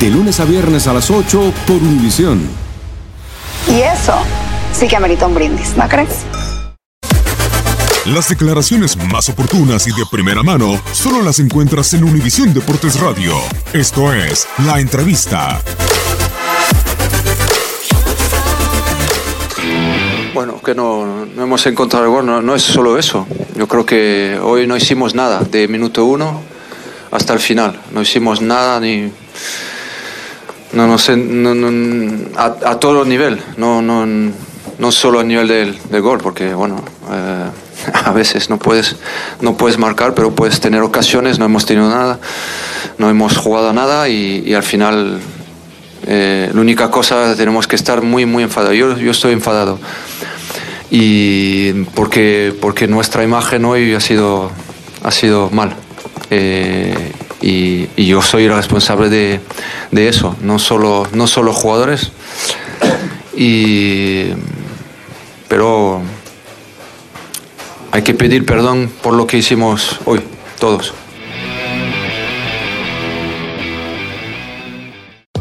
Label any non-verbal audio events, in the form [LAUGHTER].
De lunes a viernes a las 8 por Univisión. Y eso sí que amerita un brindis, ¿no crees? Las declaraciones más oportunas y de primera mano solo las encuentras en Univisión Deportes Radio. Esto es La Entrevista. Bueno, que no, no hemos encontrado el gol, no, no es solo eso. Yo creo que hoy no hicimos nada, de minuto uno hasta el final. No hicimos nada ni. No, no sé, no, no- a, a todo nivel, no, no, no solo a nivel del, del gol, porque bueno, eh, [LAUGHS] a veces no puedes, no puedes marcar, pero puedes tener ocasiones, no hemos tenido nada, no hemos jugado nada y, y al final eh, la única cosa tenemos que estar muy, muy enfadados. Yo, yo estoy enfadado. Y porque, porque nuestra imagen hoy ha sido, ha sido mal. Eh, y, yo soy el responsable de, de eso, no solo, no solo jugadores. Y, pero hay que pedir perdón por lo que hicimos hoy, todos.